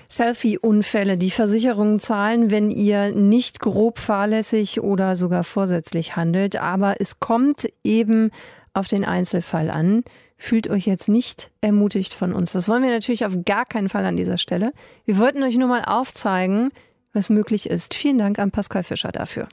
Selfie-Unfälle. Die Versicherungen zahlen, wenn ihr nicht grob fahrlässig oder sogar vorsätzlich handelt. Aber es kommt eben auf den Einzelfall an. Fühlt euch jetzt nicht ermutigt von uns. Das wollen wir natürlich auf gar keinen Fall an dieser Stelle. Wir wollten euch nur mal aufzeigen, was möglich ist. Vielen Dank an Pascal Fischer dafür.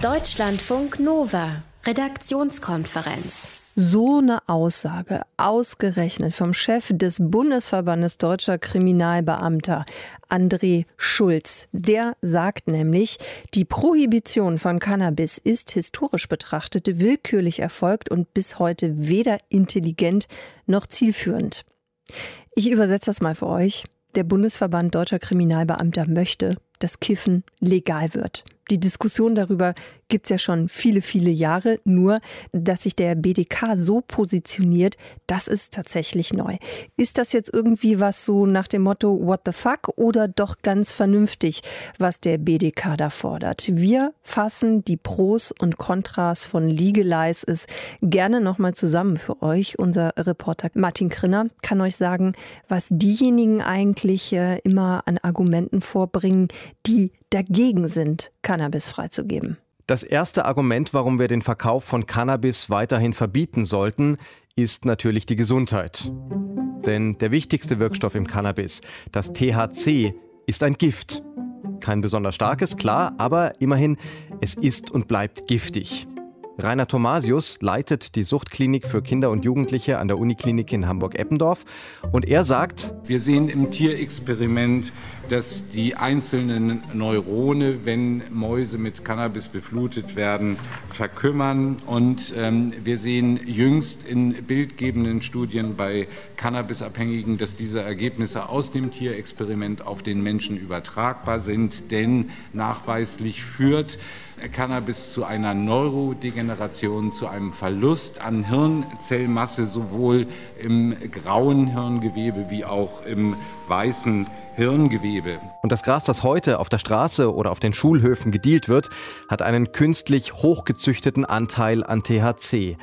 Deutschlandfunk Nova, Redaktionskonferenz. So eine Aussage, ausgerechnet vom Chef des Bundesverbandes deutscher Kriminalbeamter, André Schulz. Der sagt nämlich, die Prohibition von Cannabis ist historisch betrachtet willkürlich erfolgt und bis heute weder intelligent noch zielführend. Ich übersetze das mal für euch. Der Bundesverband deutscher Kriminalbeamter möchte, dass Kiffen legal wird. Die Diskussion darüber gibt's ja schon viele, viele Jahre. Nur, dass sich der BDK so positioniert, das ist tatsächlich neu. Ist das jetzt irgendwie was so nach dem Motto What the fuck oder doch ganz vernünftig, was der BDK da fordert? Wir fassen die Pros und Kontras von Legalize es gerne nochmal zusammen für euch. Unser Reporter Martin Krinner kann euch sagen, was diejenigen eigentlich äh, immer an Argumenten vorbringen, die dagegen sind, Cannabis freizugeben. Das erste Argument, warum wir den Verkauf von Cannabis weiterhin verbieten sollten, ist natürlich die Gesundheit. Denn der wichtigste Wirkstoff im Cannabis, das THC, ist ein Gift. Kein besonders starkes, klar, aber immerhin, es ist und bleibt giftig. Rainer Thomasius leitet die Suchtklinik für Kinder und Jugendliche an der Uniklinik in Hamburg-Eppendorf und er sagt, Wir sehen im Tierexperiment, dass die einzelnen Neurone, wenn Mäuse mit Cannabis beflutet werden, verkümmern. Und ähm, wir sehen jüngst in bildgebenden Studien bei Cannabisabhängigen, dass diese Ergebnisse aus dem Tierexperiment auf den Menschen übertragbar sind. Denn nachweislich führt Cannabis zu einer Neurodegeneration, zu einem Verlust an Hirnzellmasse, sowohl im grauen Hirngewebe wie auch im weißen Hirngewebe. Und das Gras, das heute auf der Straße oder auf den Schulhöfen gedealt wird, hat einen künstlich hochgezüchteten Anteil an THC.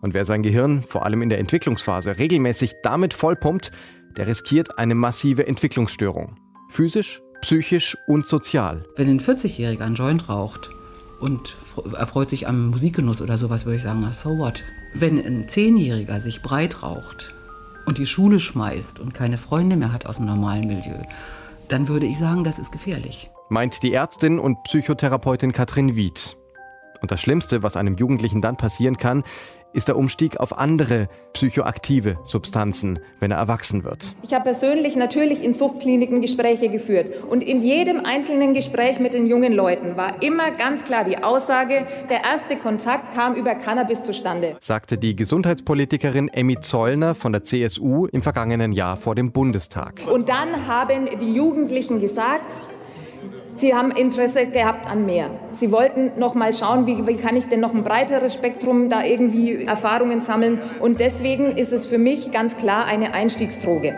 Und wer sein Gehirn, vor allem in der Entwicklungsphase, regelmäßig damit vollpumpt, der riskiert eine massive Entwicklungsstörung. Physisch, psychisch und sozial. Wenn ein 40-Jähriger einen Joint raucht und erfreut sich am Musikgenuss oder sowas, würde ich sagen, so what. Wenn ein 10-Jähriger sich breit raucht und die Schule schmeißt und keine Freunde mehr hat aus dem normalen Milieu, dann würde ich sagen, das ist gefährlich. Meint die Ärztin und Psychotherapeutin Katrin Wied. Und das Schlimmste, was einem Jugendlichen dann passieren kann, ist der Umstieg auf andere psychoaktive Substanzen, wenn er erwachsen wird. Ich habe persönlich natürlich in Suchtkliniken Gespräche geführt und in jedem einzelnen Gespräch mit den jungen Leuten war immer ganz klar die Aussage, der erste Kontakt kam über Cannabis zustande. Sagte die Gesundheitspolitikerin Emmy Zollner von der CSU im vergangenen Jahr vor dem Bundestag. Und dann haben die Jugendlichen gesagt, Sie haben Interesse gehabt an mehr. Sie wollten noch mal schauen, wie, wie kann ich denn noch ein breiteres Spektrum da irgendwie Erfahrungen sammeln. Und deswegen ist es für mich ganz klar eine Einstiegsdroge.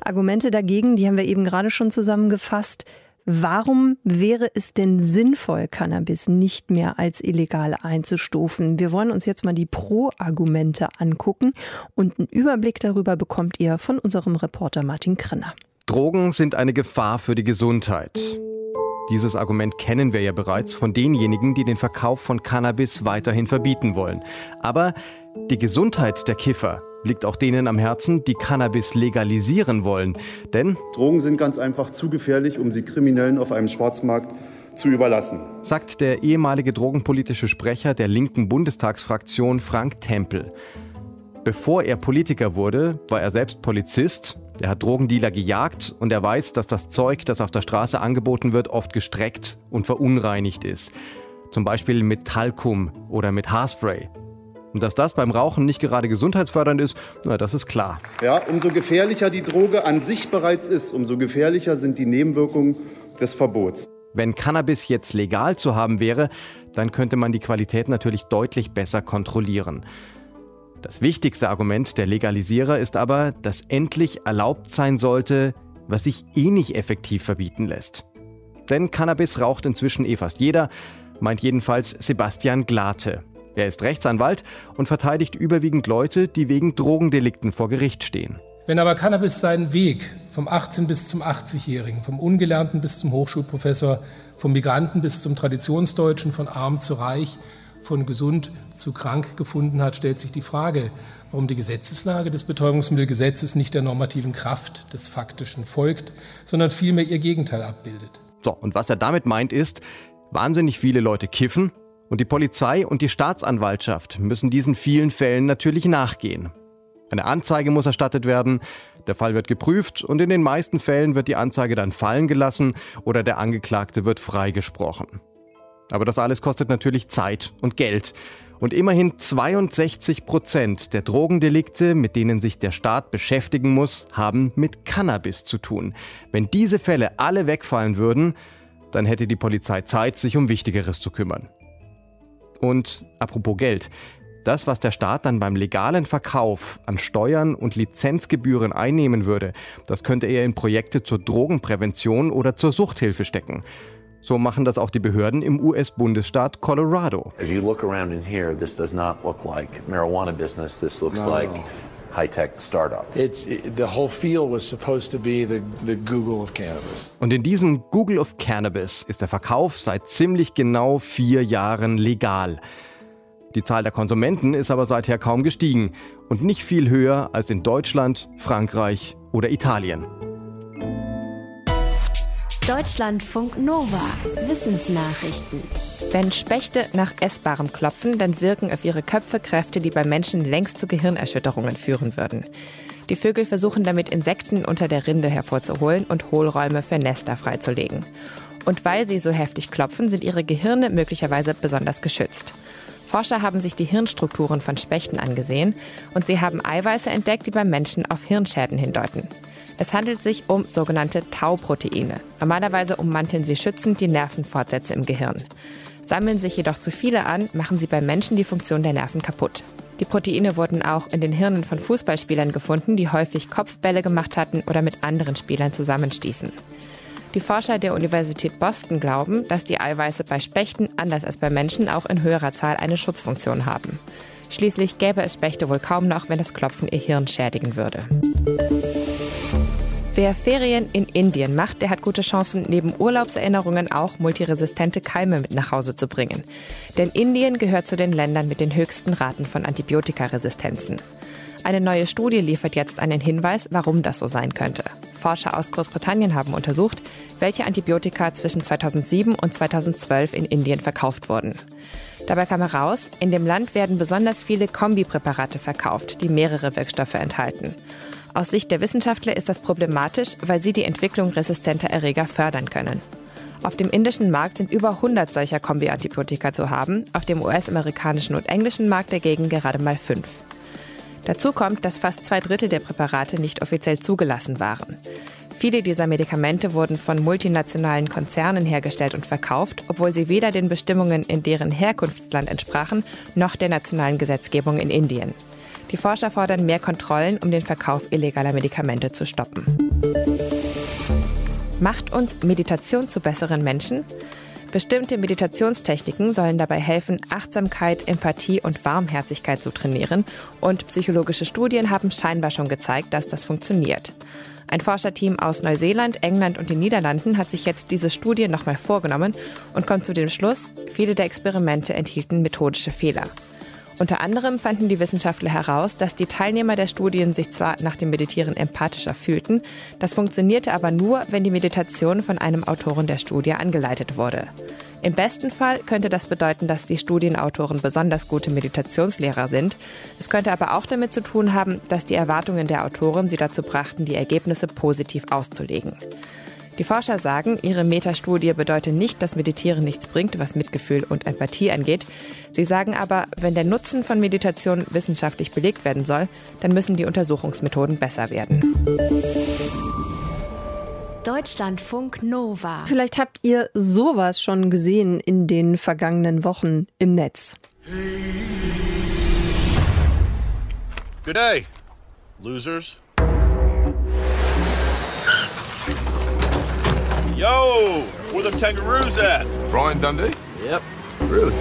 Argumente dagegen, die haben wir eben gerade schon zusammengefasst. Warum wäre es denn sinnvoll, Cannabis nicht mehr als illegal einzustufen? Wir wollen uns jetzt mal die Pro-Argumente angucken und einen Überblick darüber bekommt ihr von unserem Reporter Martin Krenner. Drogen sind eine Gefahr für die Gesundheit. Dieses Argument kennen wir ja bereits von denjenigen, die den Verkauf von Cannabis weiterhin verbieten wollen. Aber die Gesundheit der Kiffer liegt auch denen am Herzen, die Cannabis legalisieren wollen. Denn Drogen sind ganz einfach zu gefährlich, um sie Kriminellen auf einem Schwarzmarkt zu überlassen. Sagt der ehemalige drogenpolitische Sprecher der linken Bundestagsfraktion Frank Tempel. Bevor er Politiker wurde, war er selbst Polizist. Er hat Drogendealer gejagt und er weiß, dass das Zeug, das auf der Straße angeboten wird, oft gestreckt und verunreinigt ist. Zum Beispiel mit Talkum oder mit Haarspray. Und dass das beim Rauchen nicht gerade gesundheitsfördernd ist, na, das ist klar. Ja, umso gefährlicher die Droge an sich bereits ist, umso gefährlicher sind die Nebenwirkungen des Verbots. Wenn Cannabis jetzt legal zu haben wäre, dann könnte man die Qualität natürlich deutlich besser kontrollieren. Das wichtigste Argument der Legalisierer ist aber, dass endlich erlaubt sein sollte, was sich eh nicht effektiv verbieten lässt. Denn Cannabis raucht inzwischen eh fast jeder, meint jedenfalls Sebastian Glate. Er ist Rechtsanwalt und verteidigt überwiegend Leute, die wegen Drogendelikten vor Gericht stehen. Wenn aber Cannabis seinen Weg vom 18 bis zum 80-Jährigen, vom Ungelernten bis zum Hochschulprofessor, vom Migranten bis zum Traditionsdeutschen, von arm zu reich, von gesund zu krank gefunden hat, stellt sich die Frage, warum die Gesetzeslage des Betäubungsmittelgesetzes nicht der normativen Kraft des Faktischen folgt, sondern vielmehr ihr Gegenteil abbildet. So, und was er damit meint ist, wahnsinnig viele Leute kiffen und die Polizei und die Staatsanwaltschaft müssen diesen vielen Fällen natürlich nachgehen. Eine Anzeige muss erstattet werden, der Fall wird geprüft und in den meisten Fällen wird die Anzeige dann fallen gelassen oder der Angeklagte wird freigesprochen. Aber das alles kostet natürlich Zeit und Geld. Und immerhin 62 Prozent der Drogendelikte, mit denen sich der Staat beschäftigen muss, haben mit Cannabis zu tun. Wenn diese Fälle alle wegfallen würden, dann hätte die Polizei Zeit, sich um Wichtigeres zu kümmern. Und apropos Geld. Das, was der Staat dann beim legalen Verkauf an Steuern und Lizenzgebühren einnehmen würde, das könnte er in Projekte zur Drogenprävention oder zur Suchthilfe stecken. So machen das auch die Behörden im US-Bundesstaat Colorado. As you look around in here, this does not look like marijuana business. This looks No. like high-tech startup. It's it, the whole field was supposed to be the, the Google of cannabis. Und in diesem Google of Cannabis ist der Verkauf seit ziemlich genau vier Jahren legal. Die Zahl der Konsumenten ist aber seither kaum gestiegen und nicht viel höher als in Deutschland, Frankreich oder Italien. Deutschlandfunk Nova. Wissensnachrichten. Wenn Spechte nach Essbarem klopfen, dann wirken auf ihre Köpfe Kräfte, die beim Menschen längst zu Gehirnerschütterungen führen würden. Die Vögel versuchen damit Insekten unter der Rinde hervorzuholen und Hohlräume für Nester freizulegen. Und weil sie so heftig klopfen, sind ihre Gehirne möglicherweise besonders geschützt. Forscher haben sich die Hirnstrukturen von Spechten angesehen und sie haben Eiweiße entdeckt, die beim Menschen auf Hirnschäden hindeuten. Es handelt sich um sogenannte Tau-Proteine. Normalerweise ummanteln sie schützend die Nervenfortsätze im Gehirn. Sammeln sich jedoch zu viele an, machen sie beim Menschen die Funktion der Nerven kaputt. Die Proteine wurden auch in den Hirnen von Fußballspielern gefunden, die häufig Kopfbälle gemacht hatten oder mit anderen Spielern zusammenstießen. Die Forscher der Universität Boston glauben, dass die Eiweiße bei Spechten anders als bei Menschen auch in höherer Zahl eine Schutzfunktion haben. Schließlich gäbe es Spechte wohl kaum noch, wenn das Klopfen ihr Hirn schädigen würde. Wer Ferien in Indien macht, der hat gute Chancen, neben Urlaubserinnerungen auch multiresistente Keime mit nach Hause zu bringen. Denn Indien gehört zu den Ländern mit den höchsten Raten von Antibiotikaresistenzen. Eine neue Studie liefert jetzt einen Hinweis, warum das so sein könnte. Forscher aus Großbritannien haben untersucht, welche Antibiotika zwischen 2007 und 2012 in Indien verkauft wurden. Dabei kam heraus, in dem Land werden besonders viele Kombipräparate verkauft, die mehrere Wirkstoffe enthalten. Aus Sicht der Wissenschaftler ist das problematisch, weil sie die Entwicklung resistenter Erreger fördern können. Auf dem indischen Markt sind über 100 solcher Kombi-Antibiotika zu haben, auf dem US-amerikanischen und englischen Markt dagegen gerade mal fünf. Dazu kommt, dass fast zwei Drittel der Präparate nicht offiziell zugelassen waren. Viele dieser Medikamente wurden von multinationalen Konzernen hergestellt und verkauft, obwohl sie weder den Bestimmungen in deren Herkunftsland entsprachen, noch der nationalen Gesetzgebung in Indien. Die Forscher fordern mehr Kontrollen, um den Verkauf illegaler Medikamente zu stoppen. Macht uns Meditation zu besseren Menschen? Bestimmte Meditationstechniken sollen dabei helfen, Achtsamkeit, Empathie und Warmherzigkeit zu trainieren. Und psychologische Studien haben scheinbar schon gezeigt, dass das funktioniert. Ein Forscherteam aus Neuseeland, England und den Niederlanden hat sich jetzt diese Studie nochmal vorgenommen und kommt zu dem Schluss, viele der Experimente enthielten methodische Fehler. Unter anderem fanden die Wissenschaftler heraus, dass die Teilnehmer der Studien sich zwar nach dem Meditieren empathischer fühlten, das funktionierte aber nur, wenn die Meditation von einem Autoren der Studie angeleitet wurde. Im besten Fall könnte das bedeuten, dass die Studienautoren besonders gute Meditationslehrer sind. Es könnte aber auch damit zu tun haben, dass die Erwartungen der Autoren sie dazu brachten, die Ergebnisse positiv auszulegen. Die Forscher sagen, ihre Metastudie bedeutet nicht, dass Meditieren nichts bringt, was Mitgefühl und Empathie angeht. Sie sagen aber, wenn der Nutzen von Meditation wissenschaftlich belegt werden soll, dann müssen die Untersuchungsmethoden besser werden. Deutschlandfunk Nova. Vielleicht habt ihr sowas schon gesehen in den vergangenen Wochen im Netz. Good day, losers. Yo, where the kangaroos at? Brian Dundee? Yep. Really?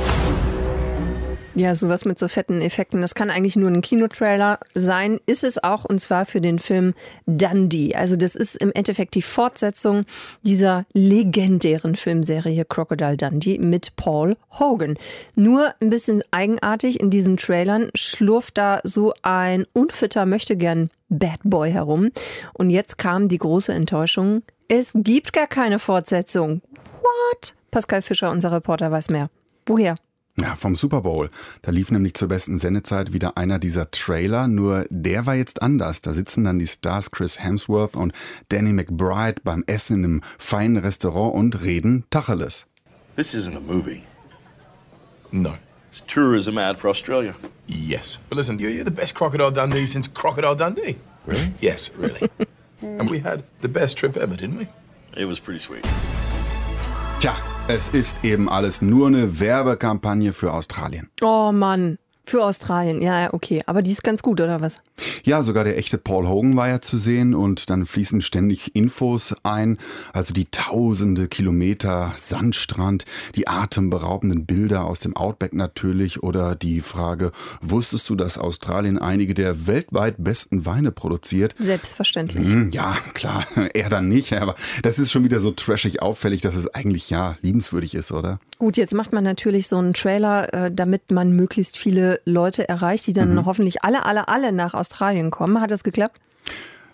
Ja, sowas mit so fetten Effekten, das kann eigentlich nur ein Kinotrailer sein, ist es auch und zwar für den Film Dundee. Also das ist im Endeffekt die Fortsetzung dieser legendären Filmserie Crocodile Dundee mit Paul Hogan. Nur ein bisschen eigenartig in diesen Trailern schlurft da so ein unfitter Möchtegern Bad Boy herum und jetzt kam die große Enttäuschung. Es gibt gar keine Fortsetzung. What? Pascal Fischer, unser Reporter, weiß mehr. Woher? Ja, vom Super Bowl. Da lief nämlich zur besten Sendezeit wieder einer dieser Trailer, nur der war jetzt anders. Da sitzen dann die Stars Chris Hemsworth und Danny McBride beim Essen in einem feinen Restaurant und reden Tacheles. This isn't a movie. No. It's a tourism ad for Australia. Yes. But listen, you're, you're the best Crocodile Dundee since Crocodile Dundee. Really? Yes, really. and we had the best trip ever, didn't we? It was pretty sweet. Tja, es ist eben alles nur eine Werbekampagne für Australien. Oh Mann, für Australien. Ja, okay. Aber die ist ganz gut, oder was? Ja, sogar der echte Paul Hogan war ja zu sehen und dann fließen ständig Infos ein. Also die tausende Kilometer Sandstrand, die atemberaubenden Bilder aus dem Outback natürlich oder die Frage, wusstest du, dass Australien einige der weltweit besten Weine produziert? Selbstverständlich. Hm, ja, klar, er dann nicht, aber das ist schon wieder so trashig auffällig, dass es eigentlich ja liebenswürdig ist, oder? Gut, jetzt macht man natürlich so einen Trailer, äh, damit man möglichst viele Leute erreicht, die dann Mhm. hoffentlich alle, alle, alle nach Australien kommen. Hat das geklappt?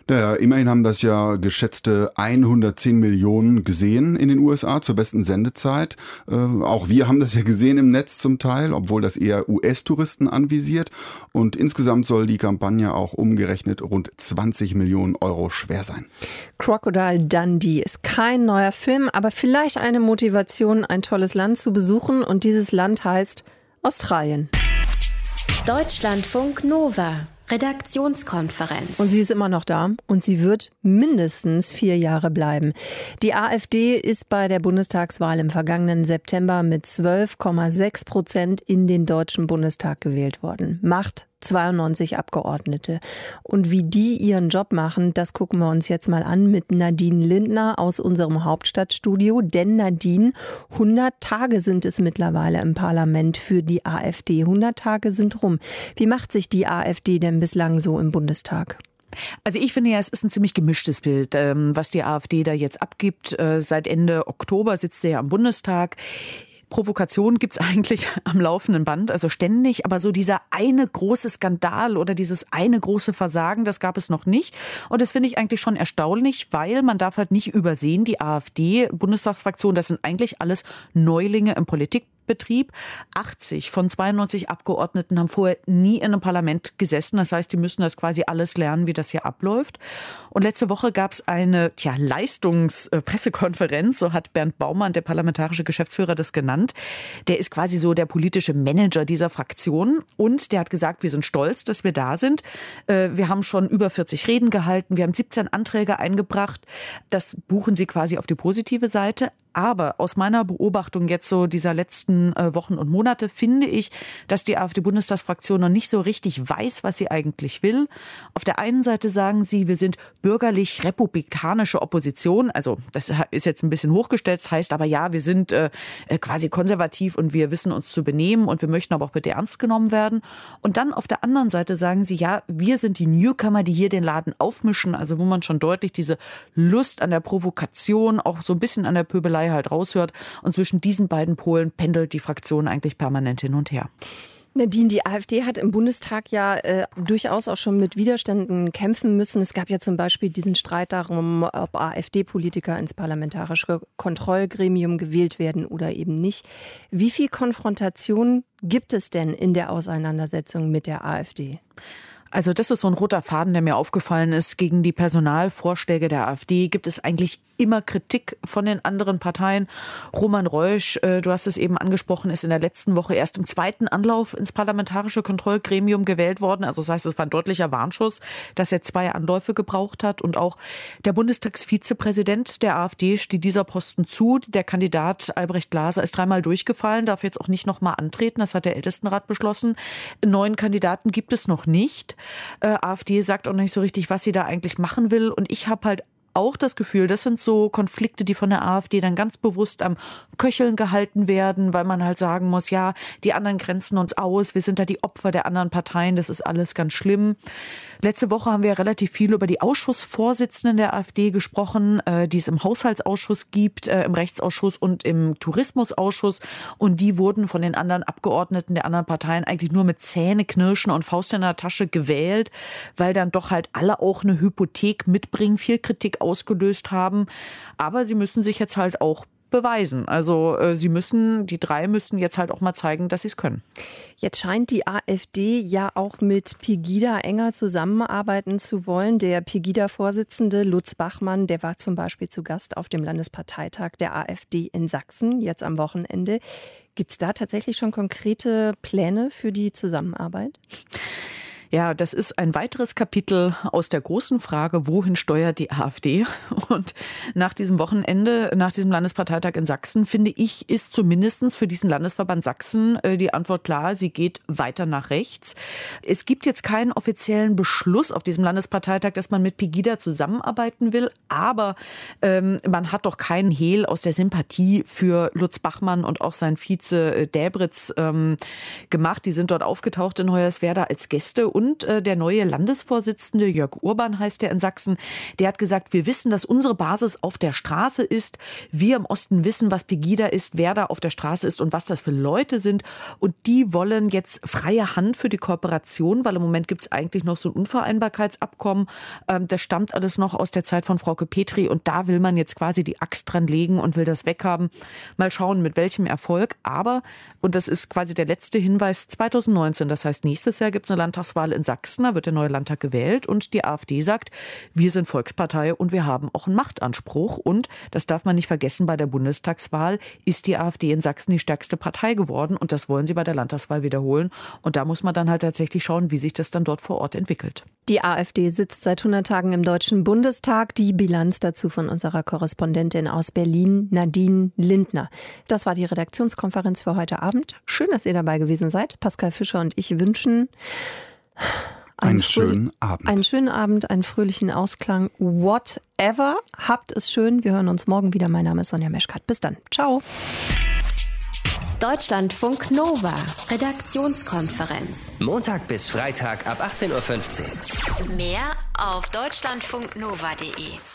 Naja, immerhin haben das ja geschätzte 110 Millionen gesehen in den USA zur besten Sendezeit. Äh, auch wir haben das ja gesehen im Netz zum Teil, obwohl das eher US-Touristen anvisiert. Und insgesamt soll die Kampagne auch umgerechnet rund 20 Millionen Euro schwer sein. Crocodile Dundee ist kein neuer Film, aber vielleicht eine Motivation, ein tolles Land zu besuchen. Und dieses Land heißt Australien. Deutschlandfunk Nova. Redaktionskonferenz. Und sie ist immer noch da und sie wird mindestens vier Jahre bleiben. Die AfD ist bei der Bundestagswahl im vergangenen September mit 12,6 Prozent in den Deutschen Bundestag gewählt worden. Macht 92 Abgeordnete. Und wie die ihren Job machen, das gucken wir uns jetzt mal an mit Nadine Lindner aus unserem Hauptstadtstudio. Denn Nadine, 100 Tage sind es mittlerweile im Parlament für die AfD. 100 Tage sind rum. Wie macht sich die AfD denn bislang so im Bundestag? Also ich finde ja, es ist ein ziemlich gemischtes Bild, ähm, was die AfD da jetzt abgibt. Äh, Seit Ende Oktober sitzt sie ja am Bundestag. Provokation gibt's eigentlich am laufenden Band, also ständig, aber so dieser eine große Skandal oder dieses eine große Versagen, das gab es noch nicht. Und das finde ich eigentlich schon erstaunlich, weil man darf halt nicht übersehen, die AfD, Bundestagsfraktion, das sind eigentlich alles Neulinge im Politik Betrieb. 80 von 92 Abgeordneten haben vorher nie in einem Parlament gesessen. Das heißt, die müssen das quasi alles lernen, wie das hier abläuft. Und letzte Woche gab es eine tja, Leistungspressekonferenz, so hat Bernd Baumann, der parlamentarische Geschäftsführer, das genannt. Der ist quasi so der politische Manager dieser Fraktion. Und der hat gesagt, wir sind stolz, dass wir da sind. Äh, wir haben schon über 40 Reden gehalten. Wir haben 17 Anträge eingebracht. Das buchen sie quasi auf die positive Seite. Aber aus meiner Beobachtung jetzt so dieser letzten äh, Wochen und Monate finde ich, dass die AfD-Bundestagsfraktion noch nicht so richtig weiß, was sie eigentlich will. Auf der einen Seite sagen sie, wir sind bürgerlich-republikanische Opposition. Also das ist jetzt ein bisschen hochgestellt, heißt aber ja, wir sind äh, äh, quasi konservativ und wir wissen uns zu benehmen und wir möchten aber auch bitte ernst genommen werden. Und dann auf der anderen Seite sagen sie, ja, wir sind die Newcomer, die hier den Laden aufmischen. Also wo man schon deutlich diese Lust an der Provokation, auch so ein bisschen an der Pöbelei Partei halt raushört. Und zwischen diesen beiden Polen pendelt die Fraktion eigentlich permanent hin und her. Nadine, die AfD hat im Bundestag ja äh, durchaus auch schon mit Widerständen kämpfen müssen. Es gab ja zum Beispiel diesen Streit darum, ob AfD-Politiker ins parlamentarische Kontrollgremium gewählt werden oder eben nicht. Wie viel Konfrontation gibt es denn in der Auseinandersetzung mit der AfD? Also das ist so ein roter Faden, der mir aufgefallen ist. Gegen die Personalvorschläge der AfD gibt es eigentlich immer Kritik von den anderen Parteien. Roman Reusch, äh, du hast es eben angesprochen, ist in der letzten Woche erst im zweiten Anlauf ins parlamentarische Kontrollgremium gewählt worden. Also das heißt, es war ein deutlicher Warnschuss, dass er zwei Anläufe gebraucht hat. Und auch der Bundestagsvizepräsident der AfD steht dieser Posten zu. Der Kandidat Albrecht Glaser ist dreimal durchgefallen, darf jetzt auch nicht nochmal antreten. Das hat der Ältestenrat beschlossen. neuen Kandidaten gibt es noch nicht. Äh, AfD sagt auch nicht so richtig, was sie da eigentlich machen will. Und ich habe halt auch das Gefühl, das sind so Konflikte, die von der AfD dann ganz bewusst am Köcheln gehalten werden, weil man halt sagen muss, ja, die anderen grenzen uns aus, wir sind da die Opfer der anderen Parteien, das ist alles ganz schlimm. Letzte Woche haben wir relativ viel über die Ausschussvorsitzenden der AfD gesprochen, äh, die es im Haushaltsausschuss gibt, äh, im Rechtsausschuss und im Tourismusausschuss. Und die wurden von den anderen Abgeordneten der anderen Parteien eigentlich nur mit Zähneknirschen und Faust in der Tasche gewählt, weil dann doch halt alle auch eine Hypothek mitbringen, viel Kritik ausgelöst haben. Aber sie müssen sich jetzt halt auch beweisen. Also äh, sie müssen, die drei müssen jetzt halt auch mal zeigen, dass sie es können. Jetzt scheint die AfD ja auch mit Pegida enger zusammenarbeiten zu wollen. Der Pegida-Vorsitzende Lutz Bachmann, der war zum Beispiel zu Gast auf dem Landesparteitag der AfD in Sachsen jetzt am Wochenende. Gibt es da tatsächlich schon konkrete Pläne für die Zusammenarbeit? Ja, das ist ein weiteres Kapitel aus der großen Frage, wohin steuert die AfD? Und nach diesem Wochenende, nach diesem Landesparteitag in Sachsen, finde ich, ist zumindest für diesen Landesverband Sachsen äh, die Antwort klar, sie geht weiter nach rechts. Es gibt jetzt keinen offiziellen Beschluss auf diesem Landesparteitag, dass man mit Pegida zusammenarbeiten will, aber ähm, man hat doch keinen Hehl aus der Sympathie für Lutz Bachmann und auch sein Vize äh, Däbritz ähm, gemacht. Die sind dort aufgetaucht in Hoyerswerda als Gäste und äh, der neue Landesvorsitzende Jörg Urban heißt der in Sachsen, der hat gesagt, wir wissen, dass unsere Basis auf der Straße ist. Wir im Osten wissen, was Pegida ist, wer da auf der Straße ist und was das für Leute sind. Und die wollen jetzt freie Hand für die Kooperation, weil im Moment gibt es eigentlich noch so ein Unvereinbarkeitsabkommen. Ähm, das stammt alles noch aus der Zeit von Frauke Petri und da will man jetzt quasi die Axt dran legen und will das weghaben. Mal schauen, mit welchem Erfolg. Aber, und das ist quasi der letzte Hinweis, 2019, das heißt nächstes Jahr gibt es eine Landtagswahl Landtagswahl in Sachsen, da wird der neue Landtag gewählt und die AfD sagt, wir sind Volkspartei und wir haben auch einen Machtanspruch und das darf man nicht vergessen, bei der Bundestagswahl ist die AfD in Sachsen die stärkste Partei geworden und das wollen sie bei der Landtagswahl wiederholen und da muss man dann halt tatsächlich schauen, wie sich das dann dort vor Ort entwickelt. Die AfD sitzt seit 100 Tagen im Deutschen Bundestag. Die Bilanz dazu von unserer Korrespondentin aus Berlin, Nadine Lindner. Das war die Redaktionskonferenz für heute Abend. Schön, dass ihr dabei gewesen seid. Pascal Fischer und ich wünschen einen, schönen Abend. Einen schönen Abend, einen fröhlichen Ausklang. Whatever. Habt es schön. Wir hören uns morgen wieder. Mein Name ist Sonja Meschkat. Bis dann. Ciao. Deutschlandfunk Nova. Redaktionskonferenz. Montag bis Freitag ab 18.15 Uhr. Mehr auf deutschlandfunknova.de.